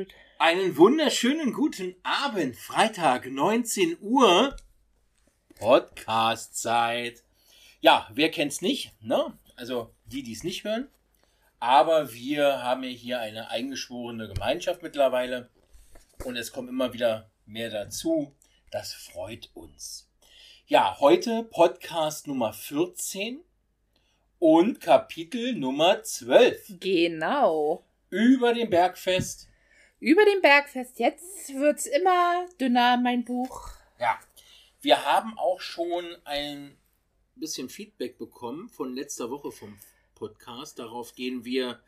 Judith. Einen wunderschönen guten Abend. Freitag, 19 Uhr. Podcast-Zeit. Ja, wer kennt's nicht, ne? Also die, die es nicht hören. Aber wir haben ja hier eine eingeschworene Gemeinschaft mittlerweile. Und es kommt immer wieder mehr dazu. Das freut uns. Ja, heute Podcast Nummer 14 und Kapitel Nummer 12. Genau. Über dem Bergfest. Über dem Bergfest. Jetzt wird's immer dünner, mein Buch. Ja, wir haben auch schon ein bisschen Feedback bekommen von letzter Woche vom Podcast. Darauf gehen wir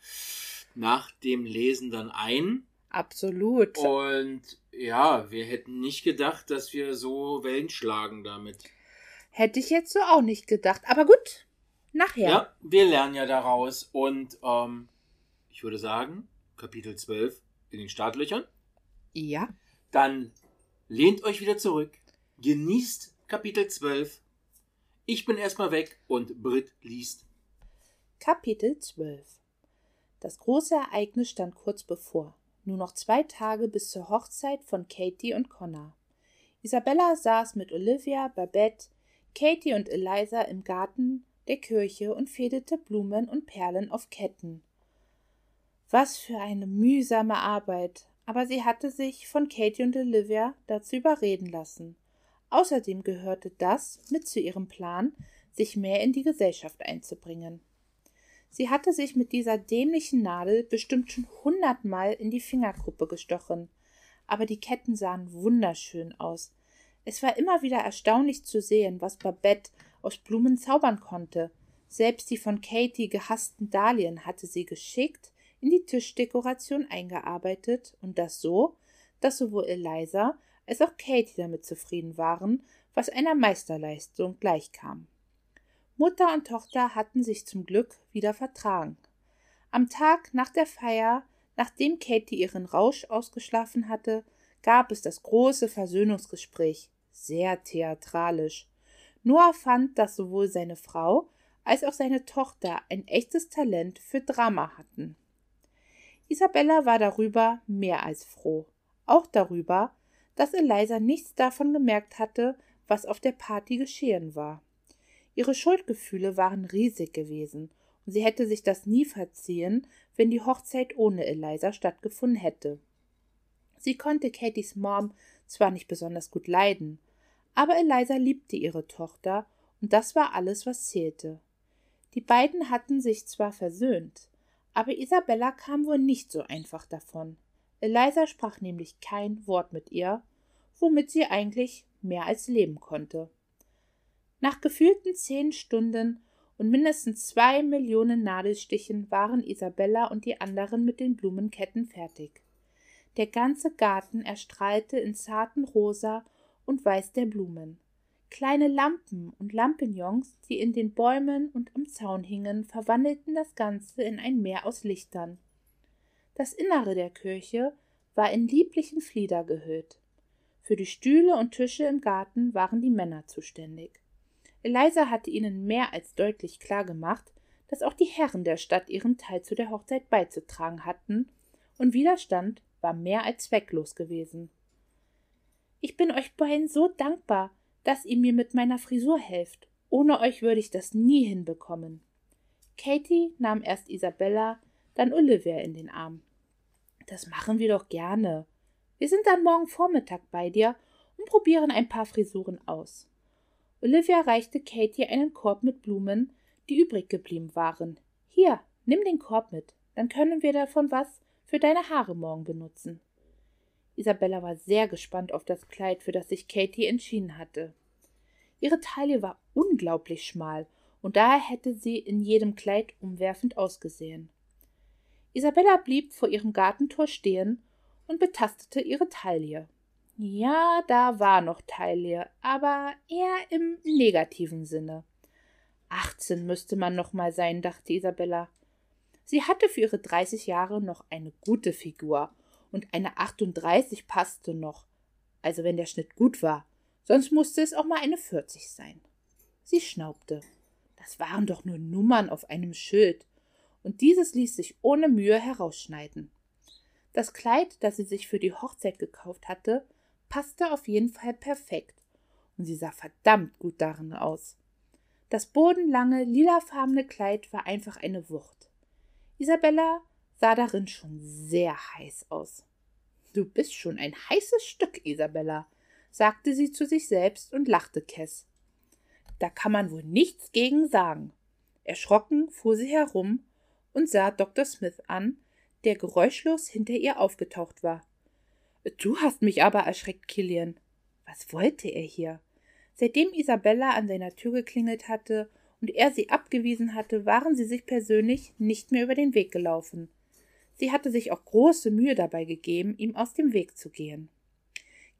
nach dem Lesen dann ein. Absolut. Und ja, wir hätten nicht gedacht, dass wir so Wellen schlagen damit. Hätte ich jetzt so auch nicht gedacht. Aber gut, nachher. Ja, wir lernen ja daraus. Und ähm, ich würde sagen, Kapitel 12 in den Startlöchern. Ja. Dann lehnt euch wieder zurück, genießt Kapitel 12. Ich bin erstmal weg und Brit liest. Kapitel 12 Das große Ereignis stand kurz bevor. Nur noch zwei Tage bis zur Hochzeit von Katie und Connor. Isabella saß mit Olivia, Babette, Katie und Eliza im Garten der Kirche und fädelte Blumen und Perlen auf Ketten. Was für eine mühsame Arbeit, aber sie hatte sich von Katie und Olivia dazu überreden lassen. Außerdem gehörte das mit zu ihrem Plan, sich mehr in die Gesellschaft einzubringen. Sie hatte sich mit dieser dämlichen Nadel bestimmt schon hundertmal in die Fingerkuppe gestochen, aber die Ketten sahen wunderschön aus. Es war immer wieder erstaunlich zu sehen, was Babette aus Blumen zaubern konnte. Selbst die von Katie gehassten Dahlien hatte sie geschickt in die Tischdekoration eingearbeitet und das so, dass sowohl Eliza als auch Katie damit zufrieden waren, was einer Meisterleistung gleichkam. Mutter und Tochter hatten sich zum Glück wieder vertragen. Am Tag nach der Feier, nachdem Katie ihren Rausch ausgeschlafen hatte, gab es das große Versöhnungsgespräch, sehr theatralisch. Noah fand, dass sowohl seine Frau als auch seine Tochter ein echtes Talent für Drama hatten. Isabella war darüber mehr als froh, auch darüber, dass Eliza nichts davon gemerkt hatte, was auf der Party geschehen war. Ihre Schuldgefühle waren riesig gewesen, und sie hätte sich das nie verziehen, wenn die Hochzeit ohne Eliza stattgefunden hätte. Sie konnte Katies Mom zwar nicht besonders gut leiden, aber Eliza liebte ihre Tochter, und das war alles, was zählte. Die beiden hatten sich zwar versöhnt, aber Isabella kam wohl nicht so einfach davon. Eliza sprach nämlich kein Wort mit ihr, womit sie eigentlich mehr als leben konnte. Nach gefühlten zehn Stunden und mindestens zwei Millionen Nadelstichen waren Isabella und die anderen mit den Blumenketten fertig. Der ganze Garten erstrahlte in zarten Rosa und Weiß der Blumen. Kleine Lampen und Lampignons, die in den Bäumen und am Zaun hingen, verwandelten das Ganze in ein Meer aus Lichtern. Das Innere der Kirche war in lieblichen Flieder gehüllt. Für die Stühle und Tische im Garten waren die Männer zuständig. Eliza hatte ihnen mehr als deutlich klar gemacht, dass auch die Herren der Stadt ihren Teil zu der Hochzeit beizutragen hatten, und Widerstand war mehr als zwecklos gewesen. Ich bin euch beiden so dankbar, dass ihr mir mit meiner Frisur helft. Ohne euch würde ich das nie hinbekommen. Katie nahm erst Isabella, dann Olivia in den Arm. Das machen wir doch gerne. Wir sind dann morgen Vormittag bei dir und probieren ein paar Frisuren aus. Olivia reichte Katie einen Korb mit Blumen, die übrig geblieben waren. Hier, nimm den Korb mit, dann können wir davon was für deine Haare morgen benutzen. Isabella war sehr gespannt auf das Kleid, für das sich Katie entschieden hatte. Ihre Taille war unglaublich schmal, und daher hätte sie in jedem Kleid umwerfend ausgesehen. Isabella blieb vor ihrem Gartentor stehen und betastete ihre Taille. Ja, da war noch Taille, aber eher im negativen Sinne. Achtzehn müsste man noch mal sein, dachte Isabella. Sie hatte für ihre dreißig Jahre noch eine gute Figur und eine 38 passte noch, also wenn der Schnitt gut war, sonst musste es auch mal eine 40 sein. Sie schnaubte. Das waren doch nur Nummern auf einem Schild, und dieses ließ sich ohne Mühe herausschneiden. Das Kleid, das sie sich für die Hochzeit gekauft hatte, passte auf jeden Fall perfekt, und sie sah verdammt gut darin aus. Das bodenlange, lilafarbene Kleid war einfach eine Wucht. Isabella sah darin schon sehr heiß aus. Du bist schon ein heißes Stück, Isabella, sagte sie zu sich selbst und lachte Kess. Da kann man wohl nichts gegen sagen. Erschrocken fuhr sie herum und sah Dr. Smith an, der geräuschlos hinter ihr aufgetaucht war. Du hast mich aber erschreckt, Killian. Was wollte er hier? Seitdem Isabella an seiner Tür geklingelt hatte und er sie abgewiesen hatte, waren sie sich persönlich nicht mehr über den Weg gelaufen. Sie hatte sich auch große Mühe dabei gegeben, ihm aus dem Weg zu gehen.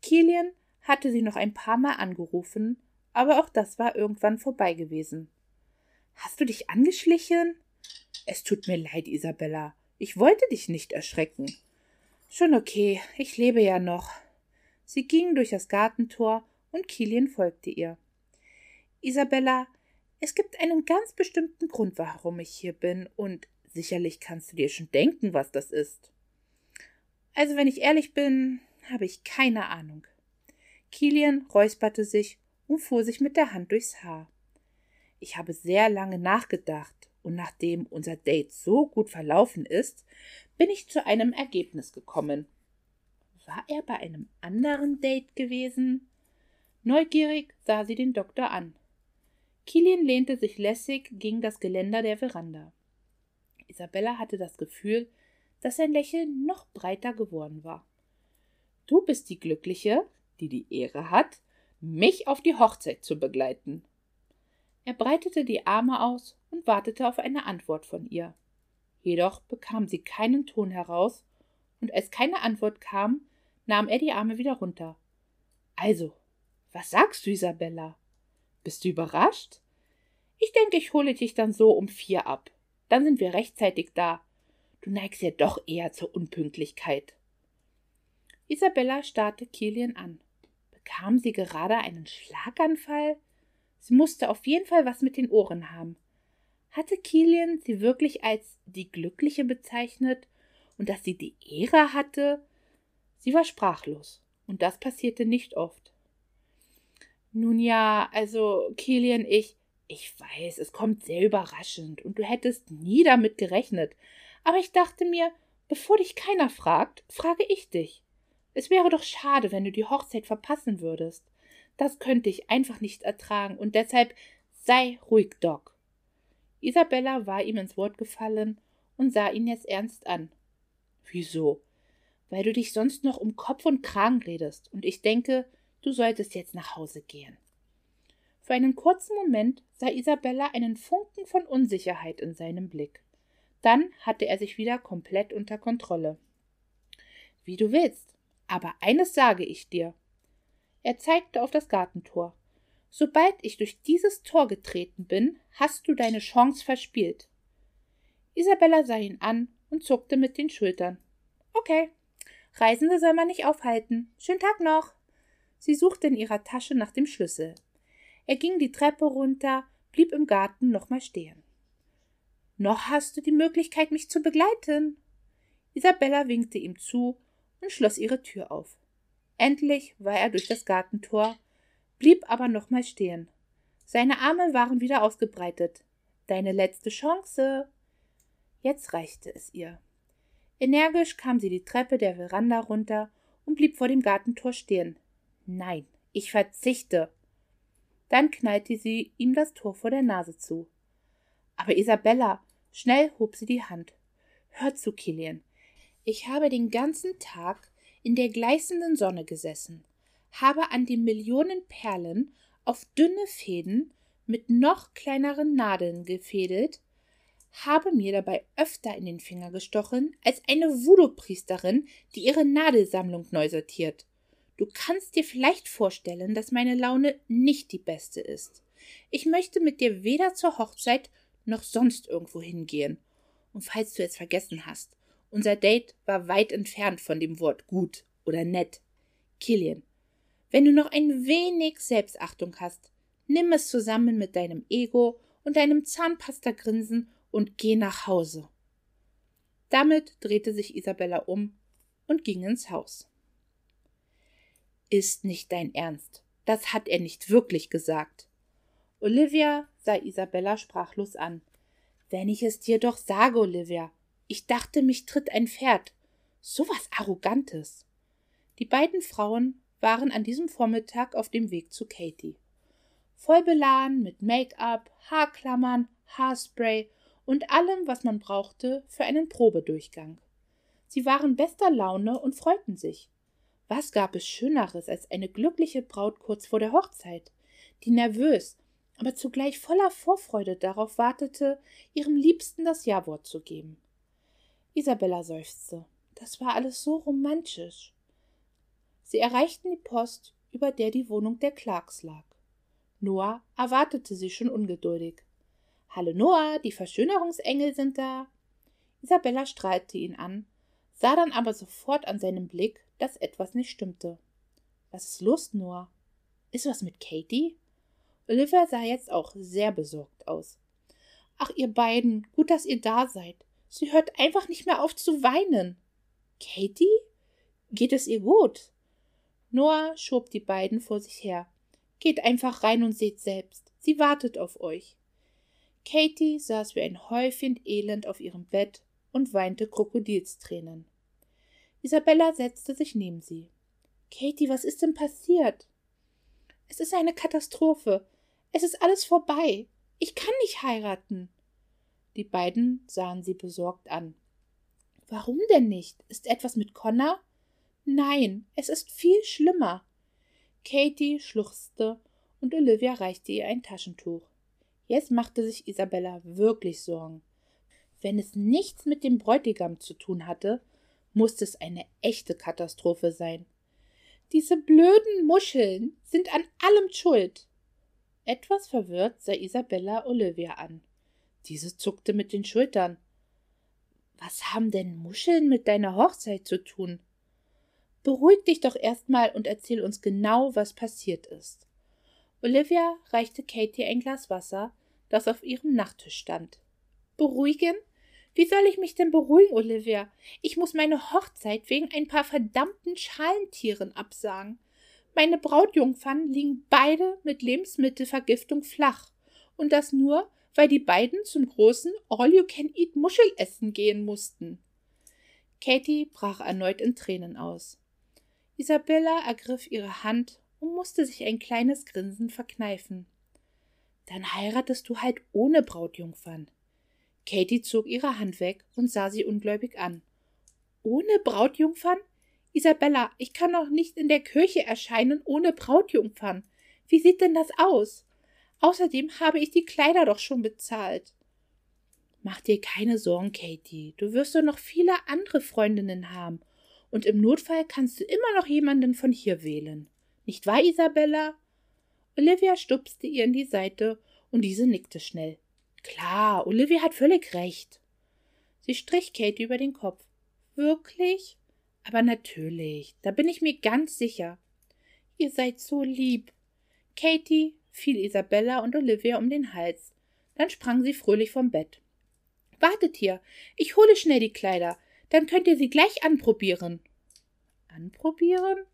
Kilian hatte sie noch ein paar Mal angerufen, aber auch das war irgendwann vorbei gewesen. Hast du dich angeschlichen? Es tut mir leid, Isabella. Ich wollte dich nicht erschrecken. Schon okay, ich lebe ja noch. Sie ging durch das Gartentor und Kilian folgte ihr. Isabella, es gibt einen ganz bestimmten Grund, warum ich hier bin, und sicherlich kannst du dir schon denken, was das ist. Also, wenn ich ehrlich bin, habe ich keine Ahnung. Kilian räusperte sich und fuhr sich mit der Hand durchs Haar. Ich habe sehr lange nachgedacht, und nachdem unser Date so gut verlaufen ist, bin ich zu einem Ergebnis gekommen. War er bei einem anderen Date gewesen? Neugierig sah sie den Doktor an. Kilian lehnte sich lässig gegen das Geländer der Veranda. Isabella hatte das Gefühl, dass sein Lächeln noch breiter geworden war. Du bist die Glückliche, die die Ehre hat, mich auf die Hochzeit zu begleiten. Er breitete die Arme aus und wartete auf eine Antwort von ihr. Jedoch bekam sie keinen Ton heraus, und als keine Antwort kam, nahm er die Arme wieder runter. Also, was sagst du, Isabella? Bist du überrascht? Ich denke, ich hole dich dann so um vier ab. Dann sind wir rechtzeitig da. Du neigst ja doch eher zur Unpünktlichkeit. Isabella starrte Kilian an. Bekam sie gerade einen Schlaganfall? Sie musste auf jeden Fall was mit den Ohren haben. Hatte Kilian sie wirklich als die Glückliche bezeichnet und dass sie die Ehre hatte? Sie war sprachlos, und das passierte nicht oft. Nun ja, also Kilian, ich, ich weiß, es kommt sehr überraschend und du hättest nie damit gerechnet. Aber ich dachte mir, bevor dich keiner fragt, frage ich dich. Es wäre doch schade, wenn du die Hochzeit verpassen würdest. Das könnte ich einfach nicht ertragen und deshalb sei ruhig, Doc. Isabella war ihm ins Wort gefallen und sah ihn jetzt ernst an. Wieso? Weil du dich sonst noch um Kopf und Kragen redest und ich denke, du solltest jetzt nach Hause gehen. Für einen kurzen Moment sah Isabella einen Funken von Unsicherheit in seinem Blick. Dann hatte er sich wieder komplett unter Kontrolle. Wie du willst, aber eines sage ich dir. Er zeigte auf das Gartentor. Sobald ich durch dieses Tor getreten bin, hast du deine Chance verspielt. Isabella sah ihn an und zuckte mit den Schultern. Okay. Reisende soll man nicht aufhalten. Schönen Tag noch. Sie suchte in ihrer Tasche nach dem Schlüssel. Er ging die Treppe runter, blieb im Garten nochmal stehen. Noch hast du die Möglichkeit, mich zu begleiten. Isabella winkte ihm zu und schloss ihre Tür auf. Endlich war er durch das Gartentor, blieb aber nochmal stehen. Seine Arme waren wieder ausgebreitet. Deine letzte Chance. Jetzt reichte es ihr. Energisch kam sie die Treppe der Veranda runter und blieb vor dem Gartentor stehen. Nein, ich verzichte. Dann knallte sie ihm das Tor vor der Nase zu. Aber Isabella, schnell hob sie die Hand. Hör zu, Kilian. Ich habe den ganzen Tag in der gleißenden Sonne gesessen, habe an den Millionen Perlen auf dünne Fäden mit noch kleineren Nadeln gefädelt, habe mir dabei öfter in den Finger gestochen als eine Voodoo-Priesterin, die ihre Nadelsammlung neu sortiert. Du kannst dir vielleicht vorstellen, dass meine Laune nicht die beste ist. Ich möchte mit dir weder zur Hochzeit noch sonst irgendwo hingehen. Und falls du es vergessen hast, unser Date war weit entfernt von dem Wort gut oder nett. Killian, wenn du noch ein wenig Selbstachtung hast, nimm es zusammen mit deinem Ego und deinem Zahnpasta-Grinsen und geh nach Hause. Damit drehte sich Isabella um und ging ins Haus. Ist nicht dein Ernst. Das hat er nicht wirklich gesagt. Olivia sah Isabella sprachlos an. Wenn ich es dir doch sage, Olivia. Ich dachte, mich tritt ein Pferd. So was Arrogantes. Die beiden Frauen waren an diesem Vormittag auf dem Weg zu Katie. Voll beladen mit Make-up, Haarklammern, Haarspray und allem, was man brauchte für einen Probedurchgang. Sie waren bester Laune und freuten sich. Was gab es Schöneres als eine glückliche Braut kurz vor der Hochzeit, die nervös, aber zugleich voller Vorfreude darauf wartete, ihrem Liebsten das Ja-Wort zu geben. Isabella seufzte. Das war alles so romantisch. Sie erreichten die Post, über der die Wohnung der Clarks lag. Noah erwartete sie schon ungeduldig. Hallo Noah, die Verschönerungsengel sind da. Isabella strahlte ihn an, sah dann aber sofort an seinem Blick, dass etwas nicht stimmte. Was ist los, Noah? Ist was mit Katie? Olivia sah jetzt auch sehr besorgt aus. Ach, ihr beiden, gut, dass ihr da seid. Sie hört einfach nicht mehr auf zu weinen. Katie? Geht es ihr gut? Noah schob die beiden vor sich her. Geht einfach rein und seht selbst. Sie wartet auf euch. Katie saß wie ein Häufchen Elend auf ihrem Bett und weinte Krokodilstränen. Isabella setzte sich neben sie. Katie, was ist denn passiert? Es ist eine Katastrophe. Es ist alles vorbei. Ich kann nicht heiraten. Die beiden sahen sie besorgt an. Warum denn nicht? Ist etwas mit Connor? Nein, es ist viel schlimmer. Katie schluchzte und Olivia reichte ihr ein Taschentuch. Jetzt machte sich Isabella wirklich Sorgen. Wenn es nichts mit dem Bräutigam zu tun hatte, musste es eine echte Katastrophe sein. Diese blöden Muscheln sind an allem schuld. Etwas verwirrt sah Isabella Olivia an. Diese zuckte mit den Schultern. Was haben denn Muscheln mit deiner Hochzeit zu tun? Beruhig dich doch erstmal und erzähl uns genau, was passiert ist. Olivia reichte Katie ein Glas Wasser, das auf ihrem Nachttisch stand. Beruhigen? Wie soll ich mich denn beruhigen, Olivia? Ich muss meine Hochzeit wegen ein paar verdammten Schalentieren absagen. Meine Brautjungfern liegen beide mit Lebensmittelvergiftung flach. Und das nur, weil die beiden zum großen All-You-Can-Eat-Muschelessen gehen mussten. Katie brach erneut in Tränen aus. Isabella ergriff ihre Hand und musste sich ein kleines Grinsen verkneifen. Dann heiratest du halt ohne Brautjungfern. Katie zog ihre Hand weg und sah sie ungläubig an. Ohne Brautjungfern? Isabella, ich kann doch nicht in der Kirche erscheinen ohne Brautjungfern. Wie sieht denn das aus? Außerdem habe ich die Kleider doch schon bezahlt. Mach dir keine Sorgen, Katie. Du wirst doch noch viele andere Freundinnen haben. Und im Notfall kannst du immer noch jemanden von hier wählen. Nicht wahr, Isabella? Olivia stupste ihr in die Seite und diese nickte schnell. Klar, Olivia hat völlig recht. Sie strich Katie über den Kopf. Wirklich? Aber natürlich, da bin ich mir ganz sicher. Ihr seid so lieb. Katie fiel Isabella und Olivia um den Hals. Dann sprang sie fröhlich vom Bett. Wartet hier, ich hole schnell die Kleider, dann könnt ihr sie gleich anprobieren. Anprobieren?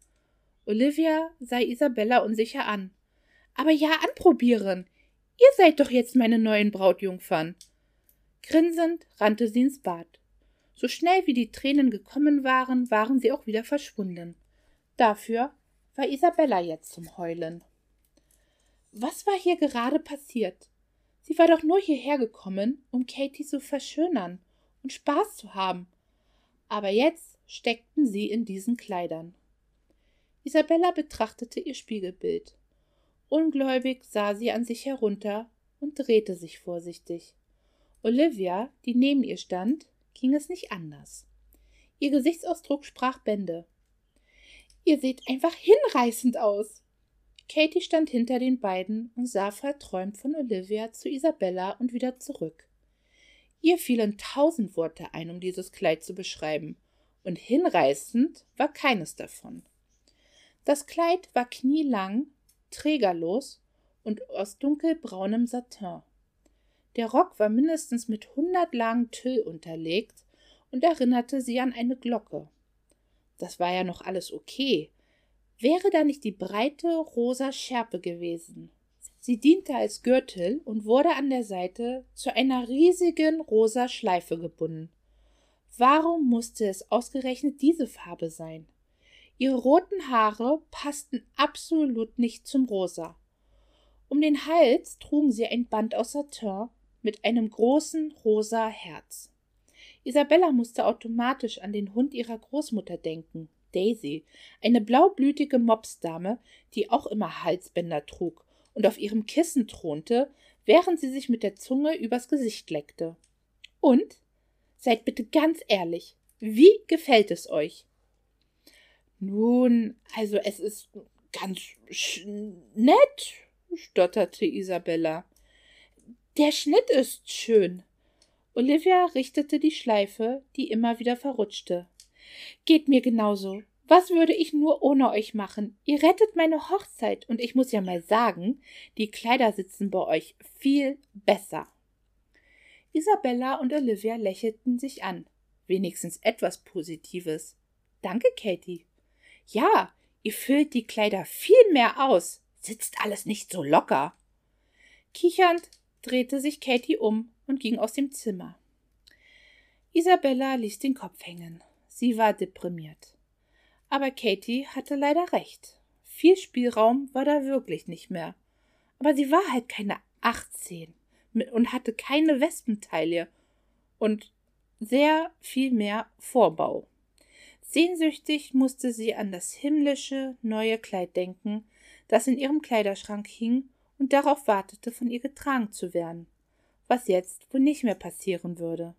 Olivia sah Isabella unsicher an. Aber ja, anprobieren. Ihr seid doch jetzt meine neuen Brautjungfern. Grinsend rannte sie ins Bad. So schnell wie die Tränen gekommen waren, waren sie auch wieder verschwunden. Dafür war Isabella jetzt zum Heulen. Was war hier gerade passiert? Sie war doch nur hierher gekommen, um Katie zu verschönern und Spaß zu haben. Aber jetzt steckten sie in diesen Kleidern. Isabella betrachtete ihr Spiegelbild. Ungläubig sah sie an sich herunter und drehte sich vorsichtig. Olivia, die neben ihr stand, ging es nicht anders. Ihr Gesichtsausdruck sprach Bände. Ihr seht einfach hinreißend aus. Katie stand hinter den beiden und sah verträumt von Olivia zu Isabella und wieder zurück. Ihr fielen tausend Worte ein, um dieses Kleid zu beschreiben, und hinreißend war keines davon. Das Kleid war knielang trägerlos und aus dunkelbraunem Satin. Der Rock war mindestens mit hundert Lagen Tüll unterlegt und erinnerte sie an eine Glocke. das war ja noch alles okay. Wäre da nicht die breite rosa Schärpe gewesen? Sie diente als Gürtel und wurde an der Seite zu einer riesigen rosa Schleife gebunden. Warum musste es ausgerechnet diese Farbe sein? Ihre roten Haare passten absolut nicht zum Rosa. Um den Hals trugen sie ein Band aus Satin mit einem großen rosa Herz. Isabella musste automatisch an den Hund ihrer Großmutter denken, Daisy, eine blaublütige Mopsdame, die auch immer Halsbänder trug und auf ihrem Kissen thronte, während sie sich mit der Zunge übers Gesicht leckte. Und? Seid bitte ganz ehrlich, wie gefällt es euch? Nun, also es ist ganz nett, stotterte Isabella. Der Schnitt ist schön. Olivia richtete die Schleife, die immer wieder verrutschte. Geht mir genauso. Was würde ich nur ohne euch machen? Ihr rettet meine Hochzeit und ich muss ja mal sagen, die Kleider sitzen bei euch viel besser. Isabella und Olivia lächelten sich an. Wenigstens etwas Positives. Danke, Katie. Ja, ihr füllt die Kleider viel mehr aus. Sitzt alles nicht so locker. Kichernd drehte sich Katie um und ging aus dem Zimmer. Isabella ließ den Kopf hängen. Sie war deprimiert. Aber Katie hatte leider recht. Viel Spielraum war da wirklich nicht mehr. Aber sie war halt keine achtzehn und hatte keine Wespenteile und sehr viel mehr Vorbau. Sehnsüchtig musste sie an das himmlische neue Kleid denken, das in ihrem Kleiderschrank hing und darauf wartete, von ihr getragen zu werden, was jetzt wohl nicht mehr passieren würde.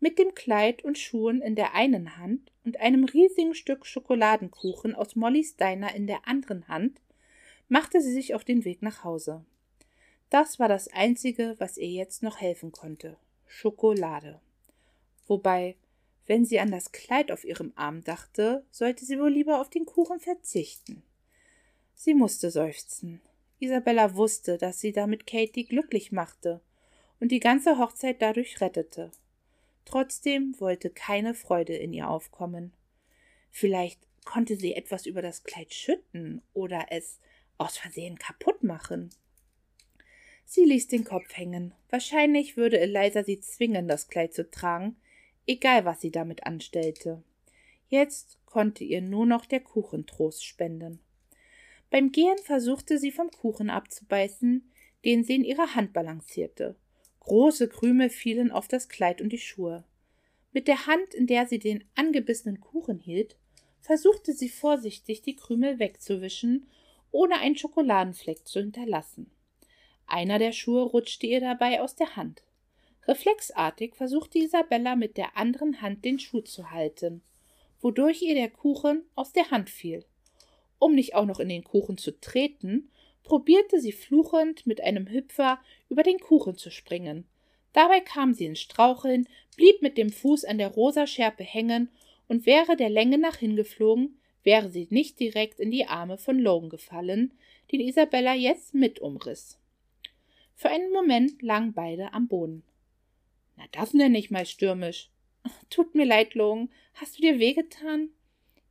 Mit dem Kleid und Schuhen in der einen Hand und einem riesigen Stück Schokoladenkuchen aus Mollys Diner in der anderen Hand machte sie sich auf den Weg nach Hause. Das war das Einzige, was ihr jetzt noch helfen konnte. Schokolade. Wobei, wenn sie an das Kleid auf ihrem Arm dachte, sollte sie wohl lieber auf den Kuchen verzichten. Sie musste seufzen. Isabella wusste, dass sie damit Katie glücklich machte und die ganze Hochzeit dadurch rettete. Trotzdem wollte keine Freude in ihr aufkommen. Vielleicht konnte sie etwas über das Kleid schütten oder es aus Versehen kaputt machen. Sie ließ den Kopf hängen. Wahrscheinlich würde Eliza sie zwingen, das Kleid zu tragen, egal was sie damit anstellte. Jetzt konnte ihr nur noch der Kuchen Trost spenden. Beim Gehen versuchte sie vom Kuchen abzubeißen, den sie in ihrer Hand balancierte. Große Krümel fielen auf das Kleid und die Schuhe. Mit der Hand, in der sie den angebissenen Kuchen hielt, versuchte sie vorsichtig, die Krümel wegzuwischen, ohne einen Schokoladenfleck zu hinterlassen. Einer der Schuhe rutschte ihr dabei aus der Hand. Reflexartig versuchte Isabella mit der anderen Hand den Schuh zu halten, wodurch ihr der Kuchen aus der Hand fiel. Um nicht auch noch in den Kuchen zu treten, probierte sie fluchend mit einem Hüpfer über den Kuchen zu springen. Dabei kam sie ins Straucheln, blieb mit dem Fuß an der rosa Schärpe hängen und wäre der Länge nach hingeflogen, wäre sie nicht direkt in die Arme von Logan gefallen, den Isabella jetzt mit umriss. Für einen Moment lagen beide am Boden. Na, das nenne ich mal stürmisch. Tut mir leid, Logan. Hast du dir wehgetan?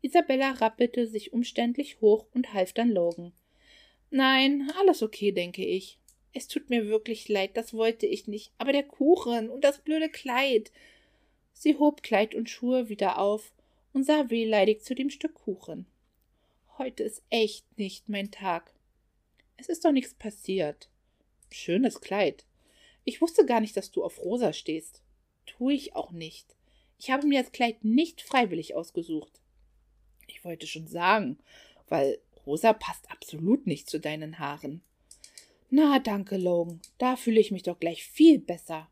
Isabella rappelte sich umständlich hoch und half dann Logan. Nein, alles okay, denke ich. Es tut mir wirklich leid, das wollte ich nicht. Aber der Kuchen und das blöde Kleid. Sie hob Kleid und Schuhe wieder auf und sah wehleidig zu dem Stück Kuchen. Heute ist echt nicht mein Tag. Es ist doch nichts passiert. Schönes Kleid. Ich wusste gar nicht, dass du auf rosa stehst. Tue ich auch nicht. Ich habe mir das Kleid nicht freiwillig ausgesucht. Ich wollte schon sagen, weil rosa passt absolut nicht zu deinen Haaren. Na, danke, Logan. Da fühle ich mich doch gleich viel besser.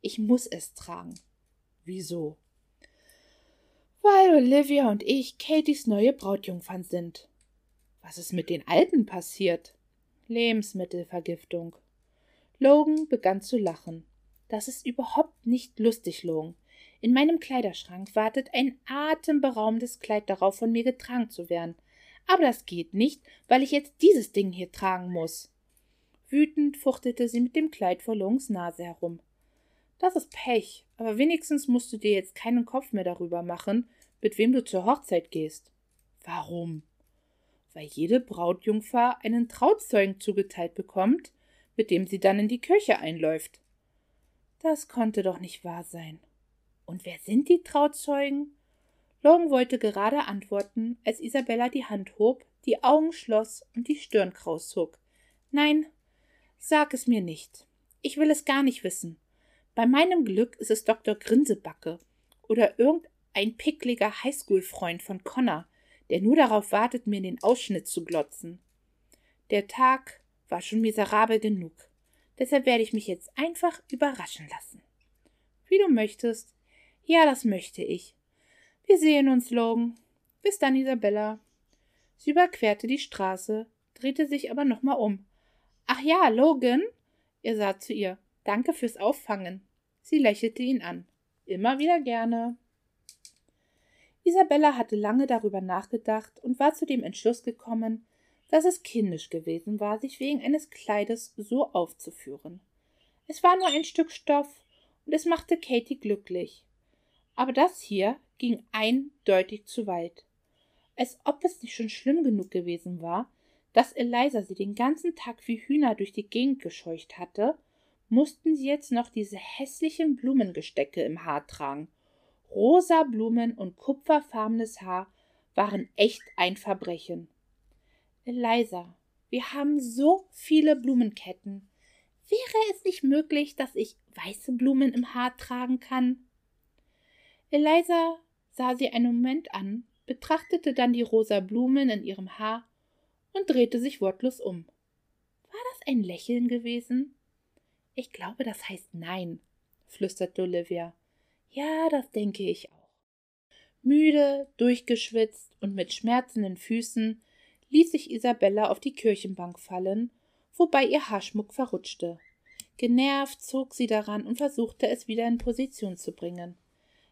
Ich muss es tragen. Wieso? Weil Olivia und ich Katies neue Brautjungfern sind. Was ist mit den Alten passiert? Lebensmittelvergiftung. Logan begann zu lachen. Das ist überhaupt nicht lustig, Logan. In meinem Kleiderschrank wartet ein atemberaubendes Kleid darauf, von mir getragen zu werden. Aber das geht nicht, weil ich jetzt dieses Ding hier tragen muss. Wütend fuchtelte sie mit dem Kleid vor Longs Nase herum. Das ist Pech, aber wenigstens musst du dir jetzt keinen Kopf mehr darüber machen, mit wem du zur Hochzeit gehst. Warum? Weil jede Brautjungfer einen Trauzeugen zugeteilt bekommt, mit dem sie dann in die Kirche einläuft. Das konnte doch nicht wahr sein. Und wer sind die Trauzeugen? Logan wollte gerade antworten, als Isabella die Hand hob, die Augen schloss und die Stirn kraus zog. Nein, sag es mir nicht. Ich will es gar nicht wissen. Bei meinem Glück ist es Dr. Grinsebacke oder irgendein pickliger Highschool-Freund von Connor, der nur darauf wartet, mir den Ausschnitt zu glotzen. Der Tag war schon miserabel genug. Deshalb werde ich mich jetzt einfach überraschen lassen. Wie du möchtest. Ja, das möchte ich. Wir sehen uns, Logan. Bis dann, Isabella. Sie überquerte die Straße, drehte sich aber nochmal um. Ach ja, Logan? Er sah zu ihr. Danke fürs Auffangen. Sie lächelte ihn an. Immer wieder gerne. Isabella hatte lange darüber nachgedacht und war zu dem Entschluss gekommen, dass es kindisch gewesen war, sich wegen eines Kleides so aufzuführen. Es war nur ein Stück Stoff und es machte Katie glücklich. Aber das hier ging eindeutig zu weit. Als ob es nicht schon schlimm genug gewesen war, dass Eliza sie den ganzen Tag wie Hühner durch die Gegend gescheucht hatte, mussten sie jetzt noch diese hässlichen Blumengestecke im Haar tragen. Rosa Blumen und kupferfarbenes Haar waren echt ein Verbrechen. Eliza, wir haben so viele Blumenketten. Wäre es nicht möglich, dass ich weiße Blumen im Haar tragen kann? Eliza sah sie einen Moment an, betrachtete dann die rosa Blumen in ihrem Haar und drehte sich wortlos um. War das ein Lächeln gewesen? Ich glaube, das heißt Nein, flüsterte Olivia. Ja, das denke ich auch. Müde, durchgeschwitzt und mit schmerzenden Füßen ließ sich Isabella auf die Kirchenbank fallen, wobei ihr Haarschmuck verrutschte. Genervt zog sie daran und versuchte es wieder in Position zu bringen.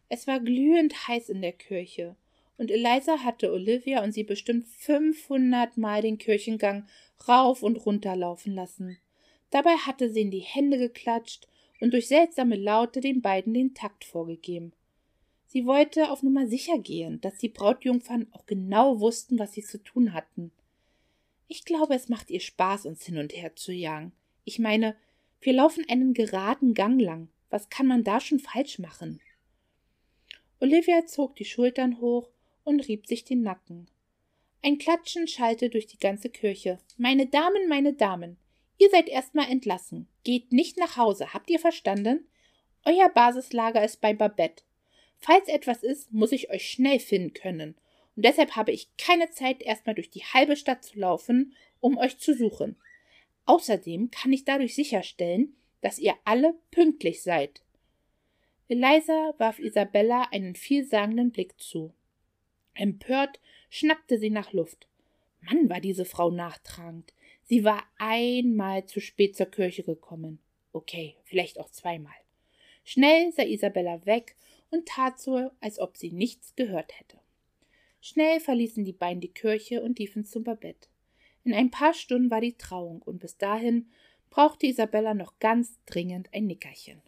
Es war glühend heiß in der Kirche, und Eliza hatte Olivia und sie bestimmt fünfhundertmal den Kirchengang rauf und runter laufen lassen. Dabei hatte sie in die Hände geklatscht und durch seltsame Laute den beiden den Takt vorgegeben. Sie wollte auf Nummer sicher gehen, dass die Brautjungfern auch genau wussten, was sie zu tun hatten. Ich glaube, es macht ihr Spaß, uns hin und her zu jagen. Ich meine, wir laufen einen geraden Gang lang. Was kann man da schon falsch machen? Olivia zog die Schultern hoch und rieb sich den Nacken. Ein Klatschen schallte durch die ganze Kirche. Meine Damen, meine Damen, ihr seid erstmal entlassen. Geht nicht nach Hause, habt ihr verstanden? Euer Basislager ist bei Babette. Falls etwas ist, muss ich euch schnell finden können. Und deshalb habe ich keine Zeit, erstmal durch die halbe Stadt zu laufen, um euch zu suchen. Außerdem kann ich dadurch sicherstellen, dass ihr alle pünktlich seid. Eliza warf Isabella einen vielsagenden Blick zu. Empört schnappte sie nach Luft. Mann, war diese Frau nachtragend. Sie war einmal zu spät zur Kirche gekommen. Okay, vielleicht auch zweimal. Schnell sah Isabella weg und tat so, als ob sie nichts gehört hätte. Schnell verließen die beiden die Kirche und liefen zum Babett. In ein paar Stunden war die Trauung, und bis dahin brauchte Isabella noch ganz dringend ein Nickerchen.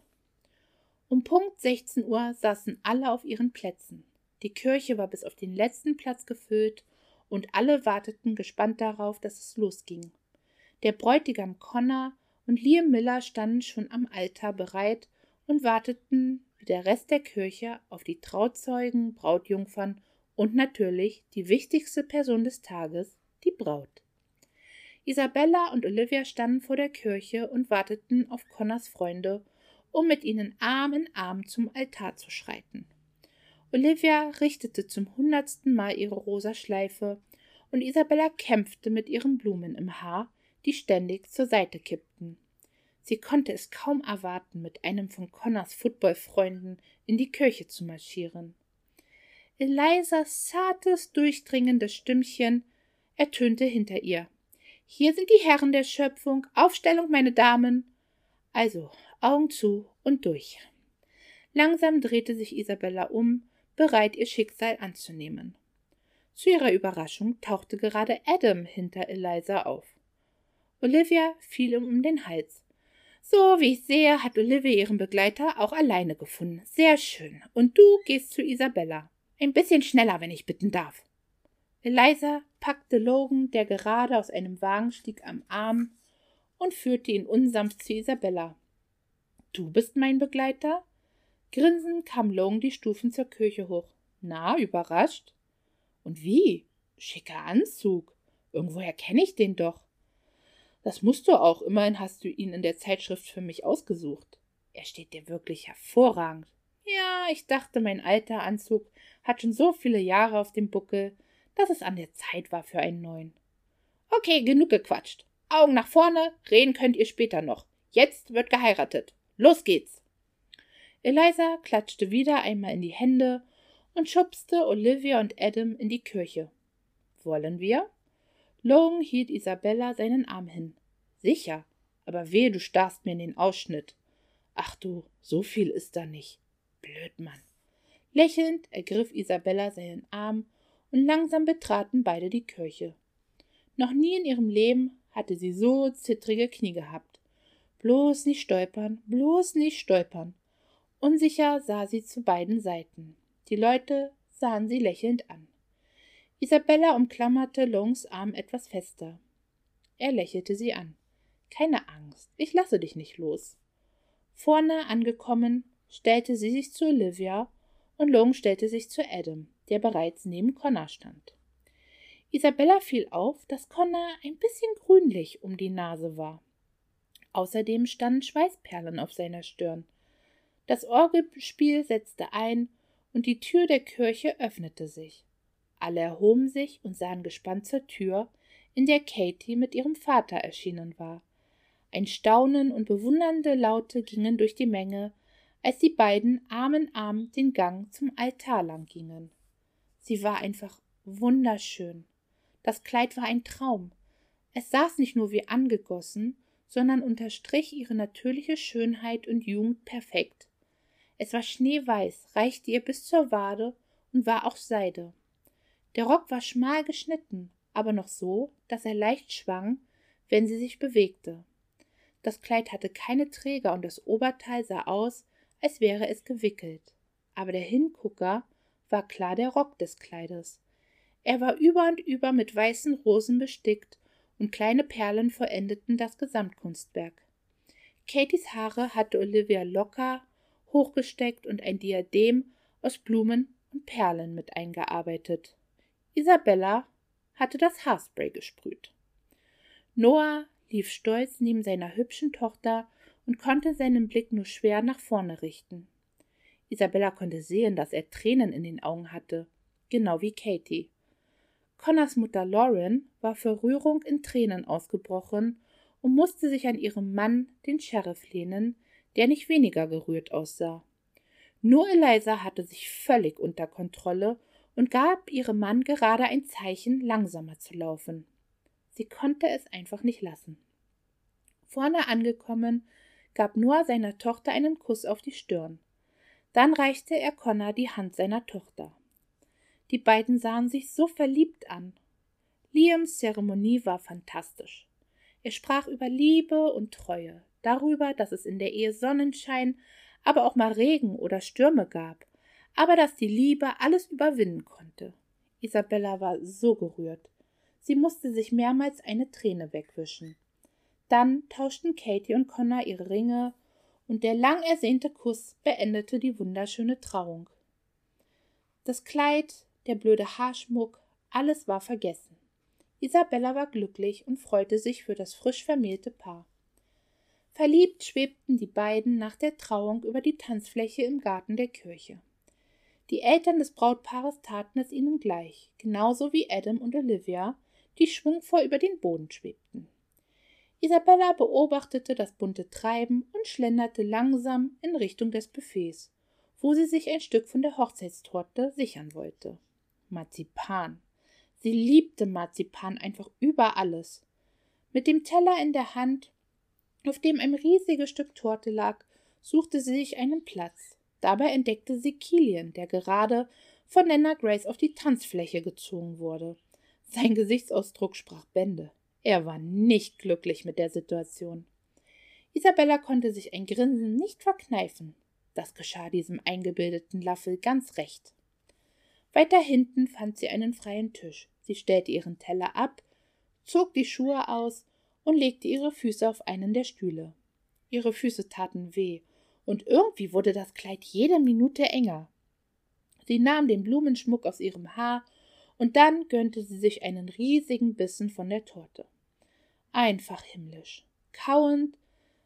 Um Punkt 16 Uhr saßen alle auf ihren Plätzen. Die Kirche war bis auf den letzten Platz gefüllt, und alle warteten gespannt darauf, dass es losging. Der Bräutigam Connor und Liam Miller standen schon am Altar bereit und warteten wie der Rest der Kirche auf die Trauzeugen, Brautjungfern und natürlich die wichtigste Person des Tages, die Braut. Isabella und Olivia standen vor der Kirche und warteten auf Connors Freunde, um mit ihnen Arm in Arm zum Altar zu schreiten. Olivia richtete zum hundertsten Mal ihre rosa Schleife, und Isabella kämpfte mit ihren Blumen im Haar, die ständig zur Seite kippten. Sie konnte es kaum erwarten, mit einem von Connors Footballfreunden in die Kirche zu marschieren. Elisas zartes, durchdringendes Stimmchen ertönte hinter ihr. Hier sind die Herren der Schöpfung. Aufstellung, meine Damen. Also, Augen zu und durch. Langsam drehte sich Isabella um, bereit, ihr Schicksal anzunehmen. Zu ihrer Überraschung tauchte gerade Adam hinter Eliza auf. Olivia fiel ihm um den Hals. So wie ich sehe, hat Olivia ihren Begleiter auch alleine gefunden. Sehr schön. Und du gehst zu Isabella. Ein bisschen schneller, wenn ich bitten darf. Eliza packte Logan, der gerade aus einem Wagen stieg, am Arm und führte ihn unsanft zu Isabella. Du bist mein Begleiter? Grinsend kam Logan die Stufen zur Kirche hoch. Na, überrascht? Und wie? Schicker Anzug. Irgendwoher kenne ich den doch. Das musst du auch, immerhin hast du ihn in der Zeitschrift für mich ausgesucht. Er steht dir wirklich hervorragend. Ja, ich dachte, mein alter Anzug hat schon so viele Jahre auf dem Buckel, dass es an der Zeit war für einen neuen. Okay, genug gequatscht. Augen nach vorne, reden könnt ihr später noch. Jetzt wird geheiratet. Los geht's. Eliza klatschte wieder einmal in die Hände und schubste Olivia und Adam in die Kirche. Wollen wir? Logan hielt Isabella seinen Arm hin. Sicher, aber wehe, du starrst mir in den Ausschnitt. Ach du, so viel ist da nicht. Blödmann. Lächelnd ergriff Isabella seinen Arm und langsam betraten beide die Kirche. Noch nie in ihrem Leben hatte sie so zittrige Knie gehabt. Bloß nicht stolpern, bloß nicht stolpern. Unsicher sah sie zu beiden Seiten. Die Leute sahen sie lächelnd an. Isabella umklammerte Longs Arm etwas fester. Er lächelte sie an. Keine Angst, ich lasse dich nicht los. Vorne angekommen, stellte sie sich zu Olivia und Long stellte sich zu Adam, der bereits neben Connor stand. Isabella fiel auf, dass Connor ein bisschen grünlich um die Nase war. Außerdem standen Schweißperlen auf seiner Stirn. Das Orgelspiel setzte ein und die Tür der Kirche öffnete sich. Alle erhoben sich und sahen gespannt zur Tür, in der Katie mit ihrem Vater erschienen war. Ein Staunen und bewundernde Laute gingen durch die Menge, als die beiden Arm in Arm den Gang zum Altar lang gingen. Sie war einfach wunderschön. Das Kleid war ein Traum. Es saß nicht nur wie angegossen, sondern unterstrich ihre natürliche Schönheit und Jugend perfekt. Es war schneeweiß, reichte ihr bis zur Wade und war auch Seide. Der Rock war schmal geschnitten, aber noch so, dass er leicht schwang, wenn sie sich bewegte. Das Kleid hatte keine Träger und das Oberteil sah aus, als wäre es gewickelt. Aber der Hingucker war klar der Rock des Kleides. Er war über und über mit weißen Rosen bestickt und kleine Perlen vollendeten das Gesamtkunstwerk. Katies Haare hatte Olivia locker hochgesteckt und ein Diadem aus Blumen und Perlen mit eingearbeitet. Isabella hatte das Haarspray gesprüht. Noah lief stolz neben seiner hübschen Tochter und konnte seinen Blick nur schwer nach vorne richten. Isabella konnte sehen, dass er Tränen in den Augen hatte, genau wie Katie. Connors Mutter Lauren war vor Rührung in Tränen ausgebrochen und musste sich an ihrem Mann, den Sheriff, lehnen, der nicht weniger gerührt aussah. Nur Eliza hatte sich völlig unter Kontrolle und gab ihrem Mann gerade ein Zeichen, langsamer zu laufen. Sie konnte es einfach nicht lassen. Vorne angekommen, gab Noah seiner Tochter einen Kuss auf die Stirn. Dann reichte er Connor die Hand seiner Tochter. Die beiden sahen sich so verliebt an. Liams Zeremonie war fantastisch. Er sprach über Liebe und Treue, darüber, dass es in der Ehe Sonnenschein, aber auch mal Regen oder Stürme gab, aber dass die Liebe alles überwinden konnte. Isabella war so gerührt. Sie musste sich mehrmals eine Träne wegwischen. Dann tauschten Katie und Connor ihre Ringe, und der lang ersehnte Kuss beendete die wunderschöne Trauung. Das Kleid, der blöde Haarschmuck, alles war vergessen. Isabella war glücklich und freute sich für das frisch vermählte Paar. Verliebt schwebten die beiden nach der Trauung über die Tanzfläche im Garten der Kirche. Die Eltern des Brautpaares taten es ihnen gleich, genauso wie Adam und Olivia, die schwungvoll über den Boden schwebten. Isabella beobachtete das bunte Treiben und schlenderte langsam in Richtung des Buffets, wo sie sich ein Stück von der Hochzeitstorte sichern wollte. Marzipan. Sie liebte Marzipan einfach über alles. Mit dem Teller in der Hand, auf dem ein riesiges Stück Torte lag, suchte sie sich einen Platz. Dabei entdeckte sie Kilian, der gerade von Nana Grace auf die Tanzfläche gezogen wurde. Sein Gesichtsausdruck sprach Bände. Er war nicht glücklich mit der Situation. Isabella konnte sich ein Grinsen nicht verkneifen. Das geschah diesem eingebildeten Laffel ganz recht. Weiter hinten fand sie einen freien Tisch. Sie stellte ihren Teller ab, zog die Schuhe aus und legte ihre Füße auf einen der Stühle. Ihre Füße taten weh, und irgendwie wurde das Kleid jede Minute enger. Sie nahm den Blumenschmuck aus ihrem Haar, und dann gönnte sie sich einen riesigen Bissen von der Torte. Einfach himmlisch. Kauend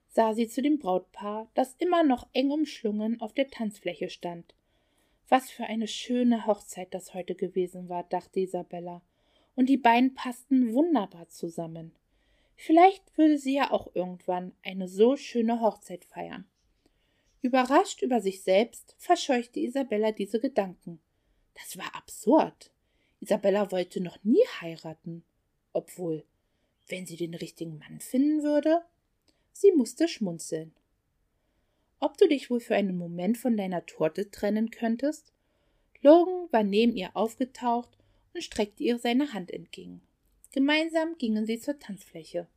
sah sie zu dem Brautpaar, das immer noch eng umschlungen auf der Tanzfläche stand. Was für eine schöne Hochzeit das heute gewesen war, dachte Isabella, und die beiden passten wunderbar zusammen. Vielleicht würde sie ja auch irgendwann eine so schöne Hochzeit feiern. Überrascht über sich selbst verscheuchte Isabella diese Gedanken. Das war absurd. Isabella wollte noch nie heiraten. Obwohl, wenn sie den richtigen Mann finden würde? Sie musste schmunzeln. Ob du dich wohl für einen Moment von deiner Torte trennen könntest? Logan war neben ihr aufgetaucht und streckte ihr seine Hand entgegen. Gemeinsam gingen sie zur Tanzfläche.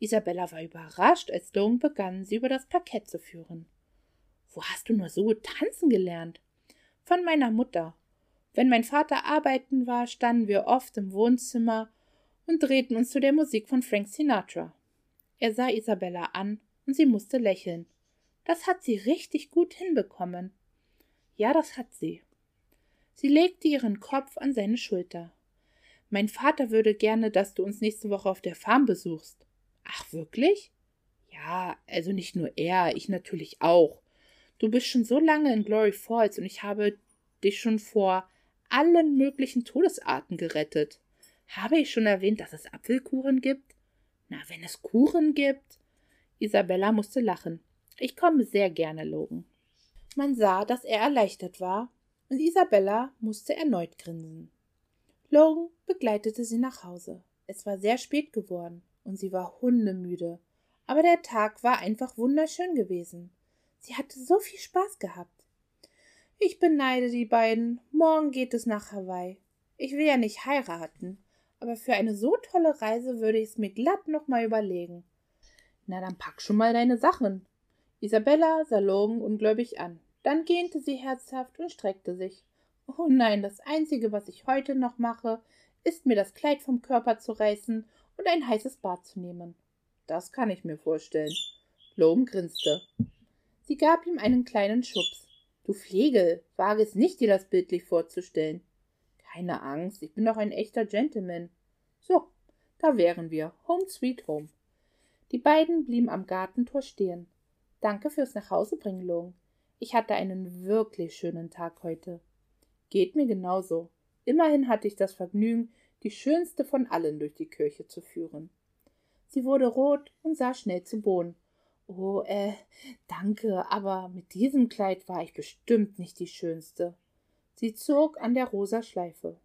Isabella war überrascht, als Logan begann, sie über das Parkett zu führen. Wo hast du nur so tanzen gelernt? Von meiner Mutter. Wenn mein Vater arbeiten war, standen wir oft im Wohnzimmer und drehten uns zu der Musik von Frank Sinatra. Er sah Isabella an und sie musste lächeln. Das hat sie richtig gut hinbekommen. Ja, das hat sie. Sie legte ihren Kopf an seine Schulter. Mein Vater würde gerne, dass du uns nächste Woche auf der Farm besuchst. Ach, wirklich? Ja, also nicht nur er, ich natürlich auch. Du bist schon so lange in Glory Falls und ich habe dich schon vor allen möglichen Todesarten gerettet. Habe ich schon erwähnt, dass es Apfelkuchen gibt? Na, wenn es Kuchen gibt. Isabella musste lachen. Ich komme sehr gerne, Logan. Man sah, dass er erleichtert war, und Isabella musste erneut grinsen. Logan begleitete sie nach Hause. Es war sehr spät geworden, und sie war hundemüde, aber der Tag war einfach wunderschön gewesen. Sie hatte so viel Spaß gehabt. Ich beneide die beiden. Morgen geht es nach Hawaii. Ich will ja nicht heiraten, aber für eine so tolle Reise würde ich es mir glatt noch mal überlegen. Na, dann pack schon mal deine Sachen. Isabella sah Logan ungläubig an. Dann gähnte sie herzhaft und streckte sich. Oh nein, das Einzige, was ich heute noch mache, ist mir das Kleid vom Körper zu reißen und ein heißes Bad zu nehmen. Das kann ich mir vorstellen. Logan grinste. Sie gab ihm einen kleinen Schubs. Du Flegel, wage es nicht, dir das bildlich vorzustellen. Keine Angst, ich bin doch ein echter Gentleman. So, da wären wir. Home sweet home. Die beiden blieben am Gartentor stehen. Danke fürs Nachhausebringen, Long. Ich hatte einen wirklich schönen Tag heute. Geht mir genauso. Immerhin hatte ich das Vergnügen, die schönste von allen durch die Kirche zu führen. Sie wurde rot und sah schnell zu Boden. Oh, äh, danke, aber mit diesem Kleid war ich bestimmt nicht die schönste. Sie zog an der rosa Schleife.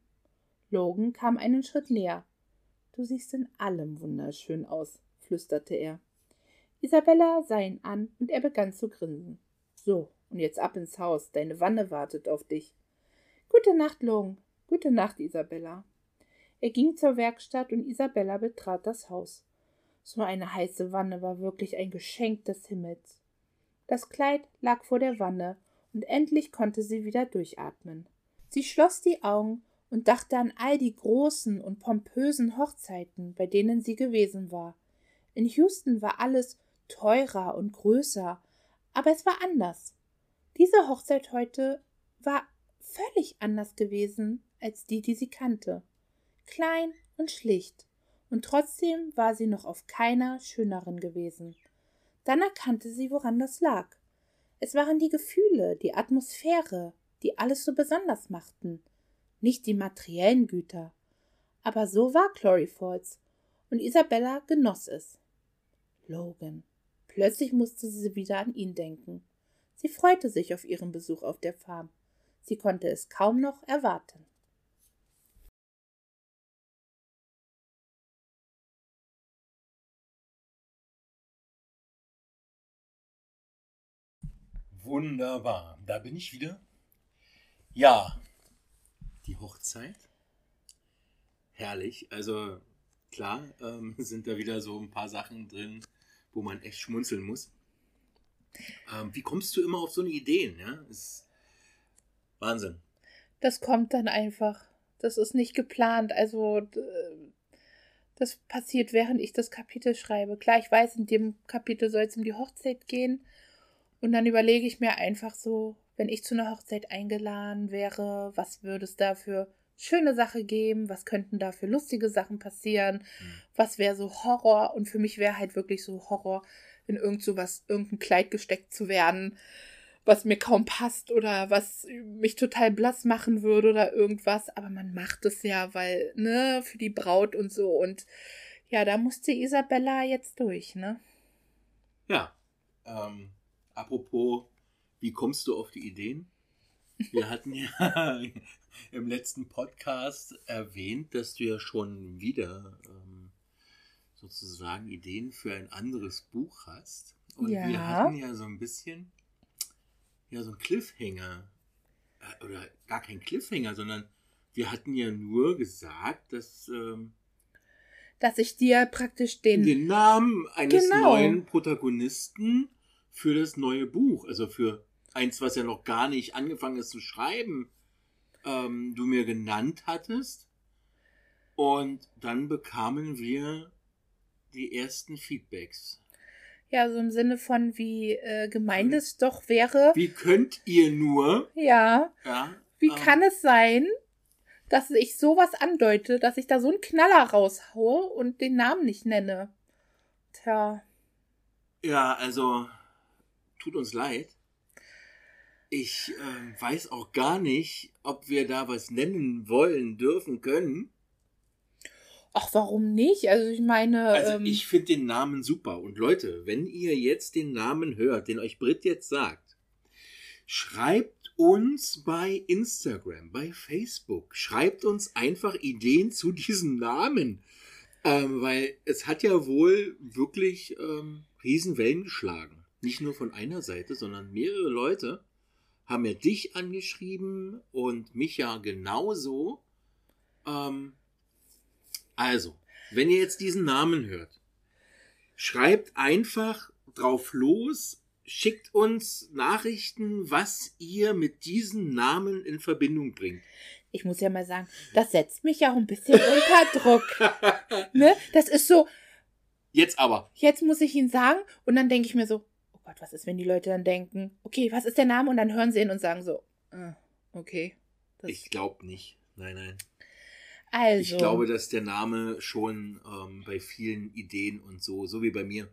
Logan kam einen Schritt näher. Du siehst in allem wunderschön aus, flüsterte er. Isabella sah ihn an und er begann zu grinsen. So, und jetzt ab ins Haus, deine Wanne wartet auf dich. Gute Nacht, Logan. Gute Nacht, Isabella. Er ging zur Werkstatt und Isabella betrat das Haus. So eine heiße Wanne war wirklich ein Geschenk des Himmels. Das Kleid lag vor der Wanne, und endlich konnte sie wieder durchatmen. Sie schloss die Augen und dachte an all die großen und pompösen Hochzeiten, bei denen sie gewesen war. In Houston war alles teurer und größer, aber es war anders. Diese Hochzeit heute war völlig anders gewesen als die, die sie kannte. Klein und schlicht, und trotzdem war sie noch auf keiner schöneren gewesen. Dann erkannte sie, woran das lag. Es waren die Gefühle, die Atmosphäre, die alles so besonders machten, nicht die materiellen Güter. Aber so war Clory Falls, und Isabella genoss es. Logan. Plötzlich musste sie wieder an ihn denken. Sie freute sich auf ihren Besuch auf der Farm. Sie konnte es kaum noch erwarten. Wunderbar, da bin ich wieder. Ja, die Hochzeit. Herrlich. Also klar ähm, sind da wieder so ein paar Sachen drin, wo man echt schmunzeln muss. Ähm, wie kommst du immer auf so eine Ideen? Ja? Ist Wahnsinn. Das kommt dann einfach. Das ist nicht geplant. Also das passiert, während ich das Kapitel schreibe. Klar, ich weiß, in dem Kapitel soll es um die Hochzeit gehen. Und dann überlege ich mir einfach so, wenn ich zu einer Hochzeit eingeladen wäre, was würde es da für schöne Sache geben? Was könnten da für lustige Sachen passieren? Mhm. Was wäre so Horror? Und für mich wäre halt wirklich so Horror, in irgend so was, irgendein Kleid gesteckt zu werden was mir kaum passt oder was mich total blass machen würde oder irgendwas. Aber man macht es ja, weil, ne, für die Braut und so. Und ja, da musste Isabella jetzt durch, ne? Ja. Ähm, apropos, wie kommst du auf die Ideen? Wir hatten ja im letzten Podcast erwähnt, dass du ja schon wieder ähm, sozusagen Ideen für ein anderes Buch hast. Und ja. wir hatten ja so ein bisschen ja so ein Cliffhanger. Äh, oder gar kein Cliffhanger, sondern wir hatten ja nur gesagt, dass. Ähm, dass ich dir praktisch den, den Namen eines genau. neuen Protagonisten für das neue Buch, also für eins, was ja noch gar nicht angefangen ist zu schreiben, ähm, du mir genannt hattest. Und dann bekamen wir die ersten Feedbacks. Ja, so im Sinne von, wie äh, gemeint es doch wäre. Wie könnt ihr nur? Ja. ja wie ähm, kann es sein, dass ich sowas andeute, dass ich da so einen Knaller raushaue und den Namen nicht nenne? Tja. Ja, also tut uns leid. Ich äh, weiß auch gar nicht, ob wir da was nennen wollen, dürfen, können. Ach, warum nicht? Also ich meine. Also ähm, ich finde den Namen super. Und Leute, wenn ihr jetzt den Namen hört, den euch Brit jetzt sagt, schreibt uns bei Instagram, bei Facebook, schreibt uns einfach Ideen zu diesem Namen. Ähm, weil es hat ja wohl wirklich ähm, Riesenwellen geschlagen. Nicht nur von einer Seite, sondern mehrere Leute haben ja dich angeschrieben und mich ja genauso. Ähm, also, wenn ihr jetzt diesen Namen hört, schreibt einfach drauf los, schickt uns Nachrichten, was ihr mit diesem Namen in Verbindung bringt. Ich muss ja mal sagen, das setzt mich ja auch ein bisschen unter Druck. ne? Das ist so. Jetzt aber. Jetzt muss ich ihn sagen und dann denke ich mir so, Gott, was ist, wenn die Leute dann denken, okay, was ist der Name? Und dann hören sie ihn und sagen so, ah, okay. ich glaube nicht. Nein, nein. Also. Ich glaube, dass der Name schon ähm, bei vielen Ideen und so, so wie bei mir.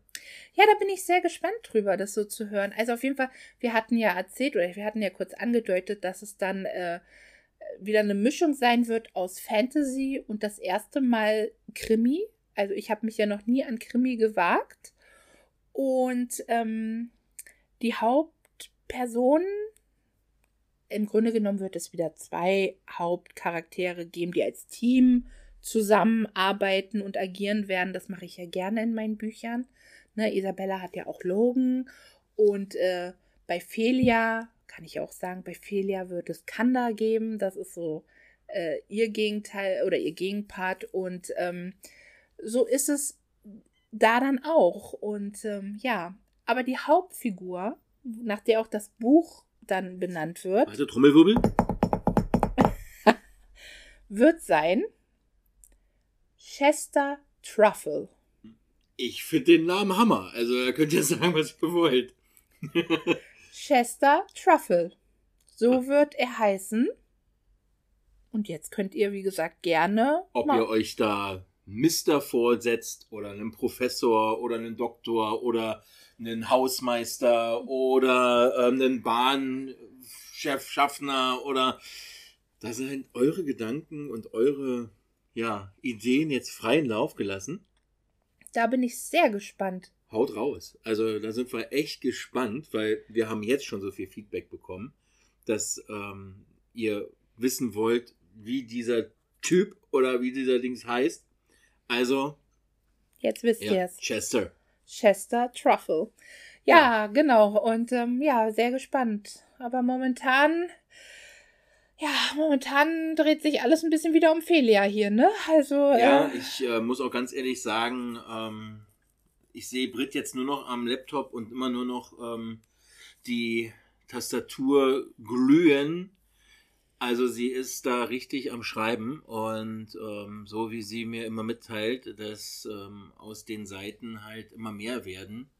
Ja, da bin ich sehr gespannt drüber, das so zu hören. Also auf jeden Fall, wir hatten ja erzählt oder wir hatten ja kurz angedeutet, dass es dann äh, wieder eine Mischung sein wird aus Fantasy und das erste Mal Krimi. Also ich habe mich ja noch nie an Krimi gewagt. Und ähm, die Hauptpersonen im Grunde genommen wird es wieder zwei Hauptcharaktere geben, die als Team zusammenarbeiten und agieren werden. Das mache ich ja gerne in meinen Büchern. Ne, Isabella hat ja auch Logan und äh, bei Felia kann ich auch sagen, bei Felia wird es Kanda geben. Das ist so äh, ihr Gegenteil oder ihr Gegenpart und ähm, so ist es da dann auch. Und ähm, ja, aber die Hauptfigur, nach der auch das Buch dann benannt wird. Also Trommelwirbel. wird sein Chester Truffle. Ich finde den Namen Hammer. Also ihr könnt ja sagen, was ihr wollt. Chester Truffle. So wird er heißen. Und jetzt könnt ihr, wie gesagt, gerne. Ob ihr euch da Mister vorsetzt oder einen Professor oder einen Doktor oder einen Hausmeister oder ähm, einen Bahnchef, Schaffner oder da sind eure Gedanken und eure ja, Ideen jetzt freien Lauf gelassen. Da bin ich sehr gespannt. Haut raus. Also da sind wir echt gespannt, weil wir haben jetzt schon so viel Feedback bekommen, dass ähm, ihr wissen wollt, wie dieser Typ oder wie dieser Dings heißt. Also. Jetzt wisst ja, ihr es. Chester. Chester Truffle. Ja, ja. genau. Und ähm, ja, sehr gespannt. Aber momentan. Ja, momentan dreht sich alles ein bisschen wieder um Felia hier, ne? Also. Ja, äh, ich äh, muss auch ganz ehrlich sagen, ähm, ich sehe Brit jetzt nur noch am Laptop und immer nur noch ähm, die Tastatur glühen. Also sie ist da richtig am Schreiben und ähm, so wie sie mir immer mitteilt, dass ähm, aus den Seiten halt immer mehr werden.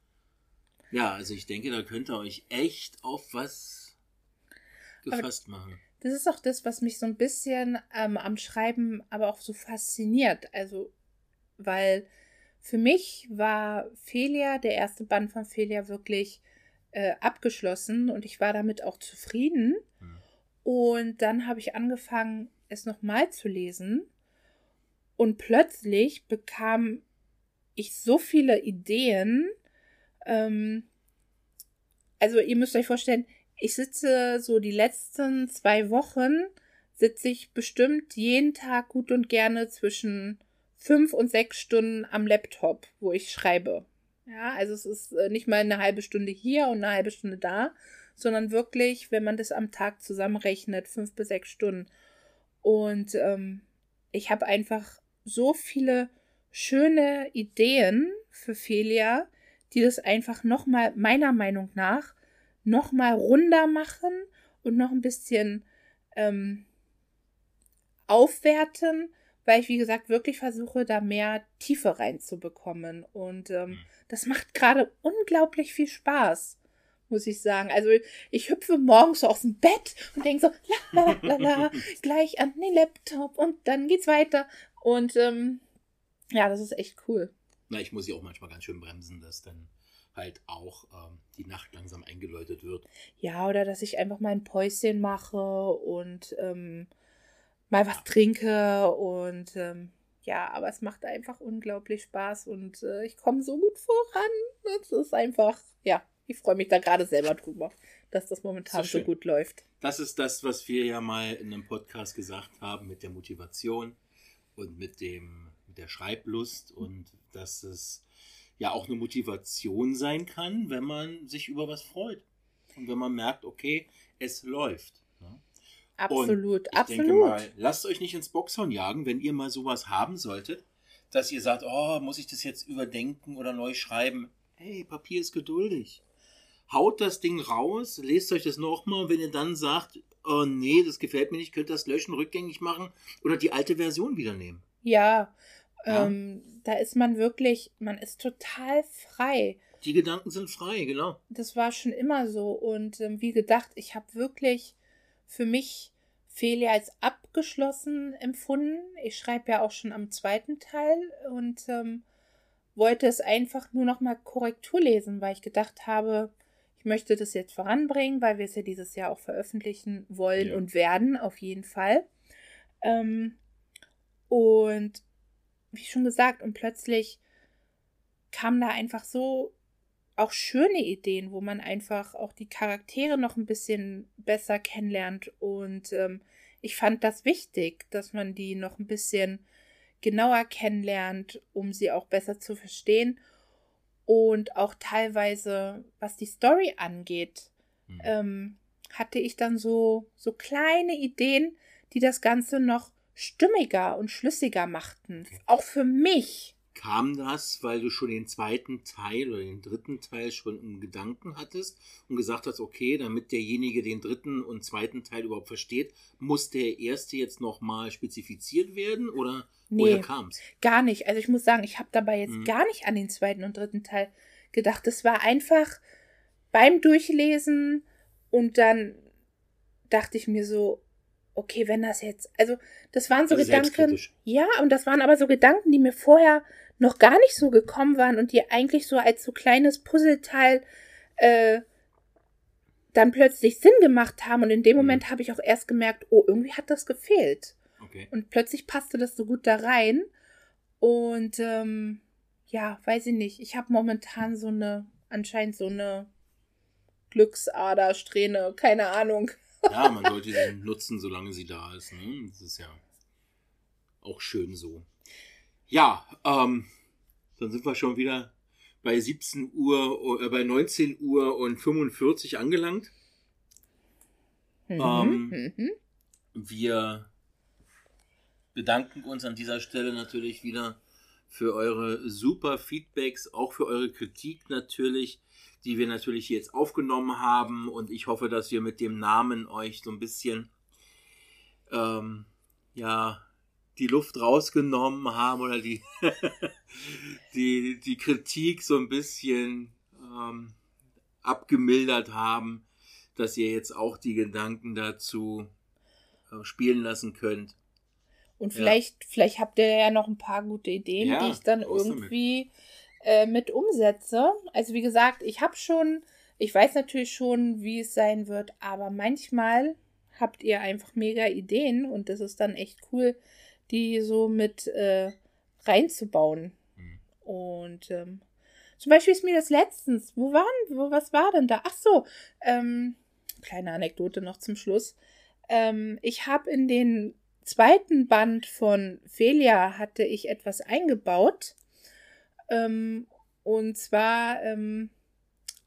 Ja, also ich denke, da könnt ihr euch echt auf was gefasst aber machen. Das ist auch das, was mich so ein bisschen ähm, am Schreiben aber auch so fasziniert. Also, weil für mich war Felia, der erste Band von Felia, wirklich äh, abgeschlossen und ich war damit auch zufrieden. Hm. Und dann habe ich angefangen, es nochmal zu lesen. Und plötzlich bekam ich so viele Ideen. Ähm, also ihr müsst euch vorstellen, ich sitze so die letzten zwei Wochen, sitze ich bestimmt jeden Tag gut und gerne zwischen fünf und sechs Stunden am Laptop, wo ich schreibe. Ja, also es ist äh, nicht mal eine halbe Stunde hier und eine halbe Stunde da, sondern wirklich, wenn man das am Tag zusammenrechnet, fünf bis sechs Stunden. Und ähm, ich habe einfach so viele schöne Ideen für Felia, die das einfach nochmal, meiner Meinung nach, nochmal runder machen und noch ein bisschen ähm, aufwerten, weil ich, wie gesagt, wirklich versuche, da mehr Tiefe reinzubekommen. Und ähm, mhm. das macht gerade unglaublich viel Spaß muss ich sagen. Also ich hüpfe morgens so aus dem Bett und denke so, la la la la, gleich an den Laptop und dann geht's weiter. Und ähm, ja, das ist echt cool. Na, ich muss ja auch manchmal ganz schön bremsen, dass dann halt auch ähm, die Nacht langsam eingeläutet wird. Ja, oder dass ich einfach mal ein Päuschen mache und ähm, mal was ja. trinke und ähm, ja, aber es macht einfach unglaublich Spaß und äh, ich komme so gut voran. Es ist einfach, ja, ich freue mich da gerade selber drüber, dass das momentan so, so, gut läuft. Das ist das, was wir ja mal in einem Podcast gesagt haben mit der Motivation und mit dem mit der Schreiblust und dass es ja auch eine Motivation sein kann, wenn man sich über was freut und wenn man merkt, okay, es läuft. Ne? Absolut, ich absolut. Denke mal, lasst euch nicht ins Boxhorn jagen, wenn ihr mal sowas haben solltet, dass ihr sagt, oh, muss ich das jetzt überdenken oder neu schreiben? Hey, Papier ist geduldig haut das Ding raus, lest euch das nochmal, wenn ihr dann sagt, oh nee, das gefällt mir nicht, könnt ihr das löschen, rückgängig machen oder die alte Version wieder nehmen. Ja, ja. Ähm, da ist man wirklich, man ist total frei. Die Gedanken sind frei, genau. Das war schon immer so. Und ähm, wie gedacht, ich habe wirklich für mich Felia als abgeschlossen empfunden. Ich schreibe ja auch schon am zweiten Teil und ähm, wollte es einfach nur noch mal Korrektur lesen, weil ich gedacht habe, ich möchte das jetzt voranbringen, weil wir es ja dieses Jahr auch veröffentlichen wollen ja. und werden, auf jeden Fall. Ähm, und wie schon gesagt, und plötzlich kamen da einfach so auch schöne Ideen, wo man einfach auch die Charaktere noch ein bisschen besser kennenlernt. Und ähm, ich fand das wichtig, dass man die noch ein bisschen genauer kennenlernt, um sie auch besser zu verstehen und auch teilweise, was die Story angeht, mhm. ähm, hatte ich dann so, so kleine Ideen, die das Ganze noch stimmiger und schlüssiger machten. Auch für mich. Kam das, weil du schon den zweiten Teil oder den dritten Teil schon im Gedanken hattest und gesagt hast, okay, damit derjenige den dritten und zweiten Teil überhaupt versteht, muss der erste jetzt nochmal spezifiziert werden oder nee, woher kam es? Gar nicht. Also ich muss sagen, ich habe dabei jetzt mhm. gar nicht an den zweiten und dritten Teil gedacht. Das war einfach beim Durchlesen und dann dachte ich mir so, okay, wenn das jetzt, also das waren so also Gedanken, ja, und das waren aber so Gedanken, die mir vorher noch gar nicht so gekommen waren und die eigentlich so als so kleines Puzzleteil äh, dann plötzlich Sinn gemacht haben. Und in dem mhm. Moment habe ich auch erst gemerkt, oh, irgendwie hat das gefehlt. Okay. Und plötzlich passte das so gut da rein. Und ähm, ja, weiß ich nicht. Ich habe momentan so eine, anscheinend so eine Glücksader, Strähne, keine Ahnung. Ja, man sollte sie nutzen, solange sie da ist. Ne? Das ist ja auch schön so. Ja, ähm, dann sind wir schon wieder bei 17 Uhr, äh, bei 19 Uhr und 45 angelangt. Mhm, ähm, mhm. Wir bedanken uns an dieser Stelle natürlich wieder für eure super Feedbacks, auch für eure Kritik natürlich, die wir natürlich jetzt aufgenommen haben. Und ich hoffe, dass wir mit dem Namen euch so ein bisschen ähm, ja, die Luft rausgenommen haben oder die, die, die Kritik so ein bisschen ähm, abgemildert haben, dass ihr jetzt auch die Gedanken dazu äh, spielen lassen könnt. Und vielleicht, ja. vielleicht habt ihr ja noch ein paar gute Ideen, ja, die ich dann irgendwie äh, mit umsetze. Also wie gesagt, ich habe schon, ich weiß natürlich schon, wie es sein wird, aber manchmal habt ihr einfach mega Ideen und das ist dann echt cool, die so mit äh, reinzubauen. Mhm. Und ähm, zum Beispiel ist mir das letztens, wo waren, wo, was war denn da? Ach so, ähm, kleine Anekdote noch zum Schluss. Ähm, ich habe in den zweiten Band von Felia hatte ich etwas eingebaut. Ähm, und zwar ähm,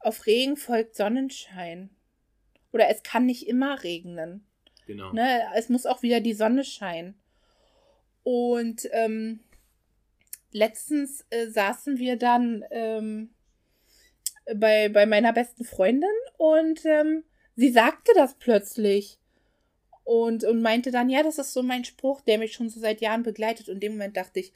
auf Regen folgt Sonnenschein. Oder es kann nicht immer regnen. Genau. Ne? Es muss auch wieder die Sonne scheinen. Und ähm, letztens äh, saßen wir dann ähm, bei, bei meiner besten Freundin und ähm, sie sagte das plötzlich. Und, und meinte dann, ja, das ist so mein Spruch, der mich schon so seit Jahren begleitet. Und in dem Moment dachte ich,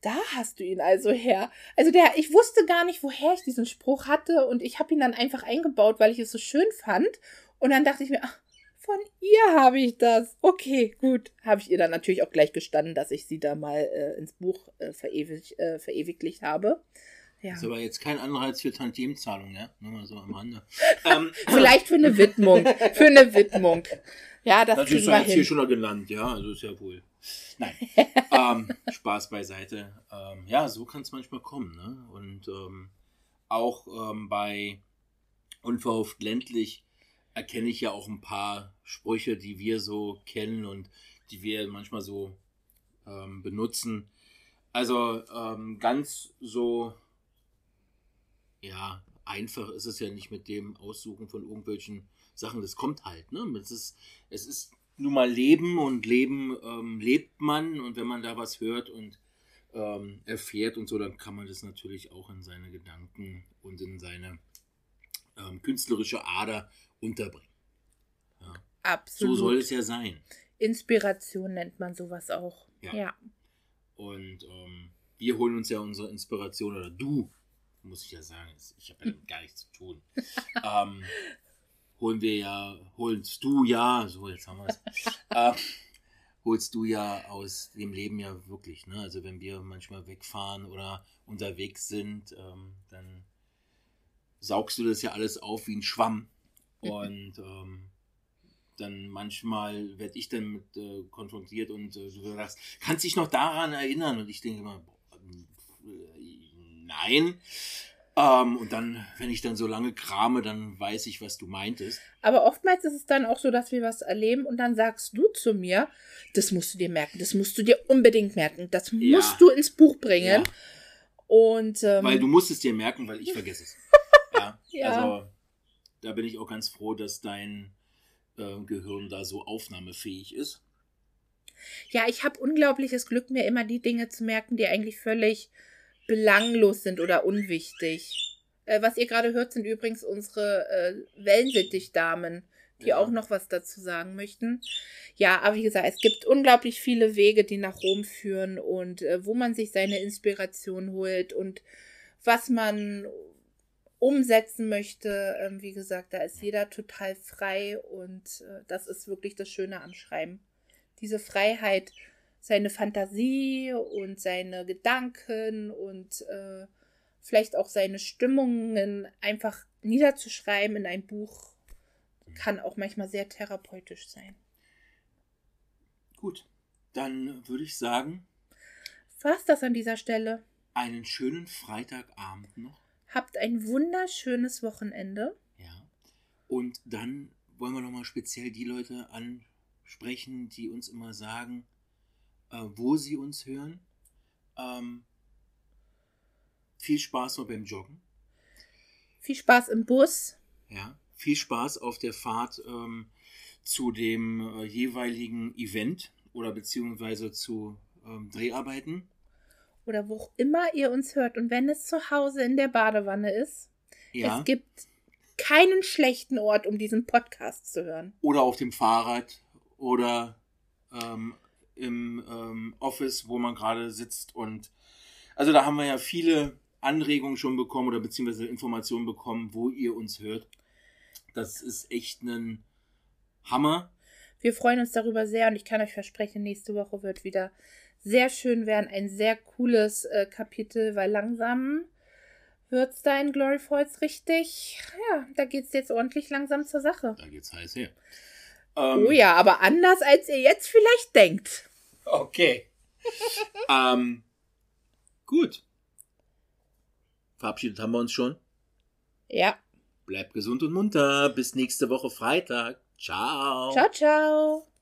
da hast du ihn also her. Also der, ich wusste gar nicht, woher ich diesen Spruch hatte und ich habe ihn dann einfach eingebaut, weil ich es so schön fand. Und dann dachte ich mir, ach, von ihr habe ich das. Okay, gut. Habe ich ihr dann natürlich auch gleich gestanden, dass ich sie da mal äh, ins Buch äh, verewig, äh, verewigt habe. Ja. Ist aber jetzt kein Anreiz für Tantiemzahlung, ne? Nur mal so am Rande. ähm, Vielleicht für eine Widmung. Für eine Widmung. Ja, das, das ist ja jetzt hier schon genannt, ja, also ist ja wohl. Nein, ähm, Spaß beiseite. Ähm, ja, so kann es manchmal kommen, ne? Und ähm, auch ähm, bei Unverhofft ländlich erkenne ich ja auch ein paar Sprüche, die wir so kennen und die wir manchmal so ähm, benutzen. Also ähm, ganz so, ja, einfach ist es ja nicht mit dem Aussuchen von irgendwelchen Sachen. Das kommt halt, ne? Es ist, es ist nun mal Leben und Leben ähm, lebt man und wenn man da was hört und ähm, erfährt und so, dann kann man das natürlich auch in seine Gedanken und in seine ähm, künstlerische Ader unterbringen. Ja. Absolut. So soll es ja sein. Inspiration nennt man sowas auch. Ja. ja. Und ähm, wir holen uns ja unsere Inspiration, oder du, muss ich ja sagen, ich habe ja damit gar nichts zu tun. ähm, holen wir ja, holst du ja, so jetzt haben wir es, äh, holst du ja aus dem Leben ja wirklich. Ne? Also wenn wir manchmal wegfahren oder unterwegs sind, ähm, dann saugst du das ja alles auf wie ein Schwamm. Und ähm, dann manchmal werde ich dann mit äh, konfrontiert und äh, du sagst, kannst dich noch daran erinnern? Und ich denke immer, nein. Ähm, und dann, wenn ich dann so lange krame, dann weiß ich, was du meintest. Aber oftmals ist es dann auch so, dass wir was erleben und dann sagst du zu mir, das musst du dir merken, das musst du dir unbedingt merken, das ja. musst du ins Buch bringen. Ja. Und, ähm, weil du musst es dir merken, weil ich vergesse es. ja. ja. Also da bin ich auch ganz froh, dass dein äh, Gehirn da so aufnahmefähig ist. Ja, ich habe unglaubliches Glück, mir immer die Dinge zu merken, die eigentlich völlig belanglos sind oder unwichtig. Äh, was ihr gerade hört, sind übrigens unsere äh, Wellensittich-Damen, die ja. auch noch was dazu sagen möchten. Ja, aber wie gesagt, es gibt unglaublich viele Wege, die nach Rom führen und äh, wo man sich seine Inspiration holt und was man umsetzen möchte. Ähm, wie gesagt, da ist jeder total frei und äh, das ist wirklich das Schöne am Schreiben. Diese Freiheit, seine Fantasie und seine Gedanken und äh, vielleicht auch seine Stimmungen einfach niederzuschreiben in ein Buch, kann auch manchmal sehr therapeutisch sein. Gut, dann würde ich sagen. Was das an dieser Stelle? Einen schönen Freitagabend noch. Habt ein wunderschönes Wochenende. Ja. Und dann wollen wir nochmal speziell die Leute ansprechen, die uns immer sagen, äh, wo sie uns hören. Ähm, viel Spaß noch beim Joggen. Viel Spaß im Bus. Ja, viel Spaß auf der Fahrt ähm, zu dem äh, jeweiligen Event oder beziehungsweise zu ähm, Dreharbeiten oder wo auch immer ihr uns hört und wenn es zu Hause in der Badewanne ist, ja. es gibt keinen schlechten Ort, um diesen Podcast zu hören. Oder auf dem Fahrrad oder ähm, im ähm, Office, wo man gerade sitzt. Und also da haben wir ja viele Anregungen schon bekommen oder beziehungsweise Informationen bekommen, wo ihr uns hört. Das ist echt ein Hammer. Wir freuen uns darüber sehr und ich kann euch versprechen, nächste Woche wird wieder sehr schön werden. Ein sehr cooles äh, Kapitel, weil langsam wird es da in Glory Falls richtig, ja, da geht es jetzt ordentlich langsam zur Sache. Da geht's heiß her. Ähm, oh ja, aber anders als ihr jetzt vielleicht denkt. Okay. ähm, gut. Verabschiedet haben wir uns schon. Ja. Bleibt gesund und munter. Bis nächste Woche Freitag. Ciao. Ciao, ciao.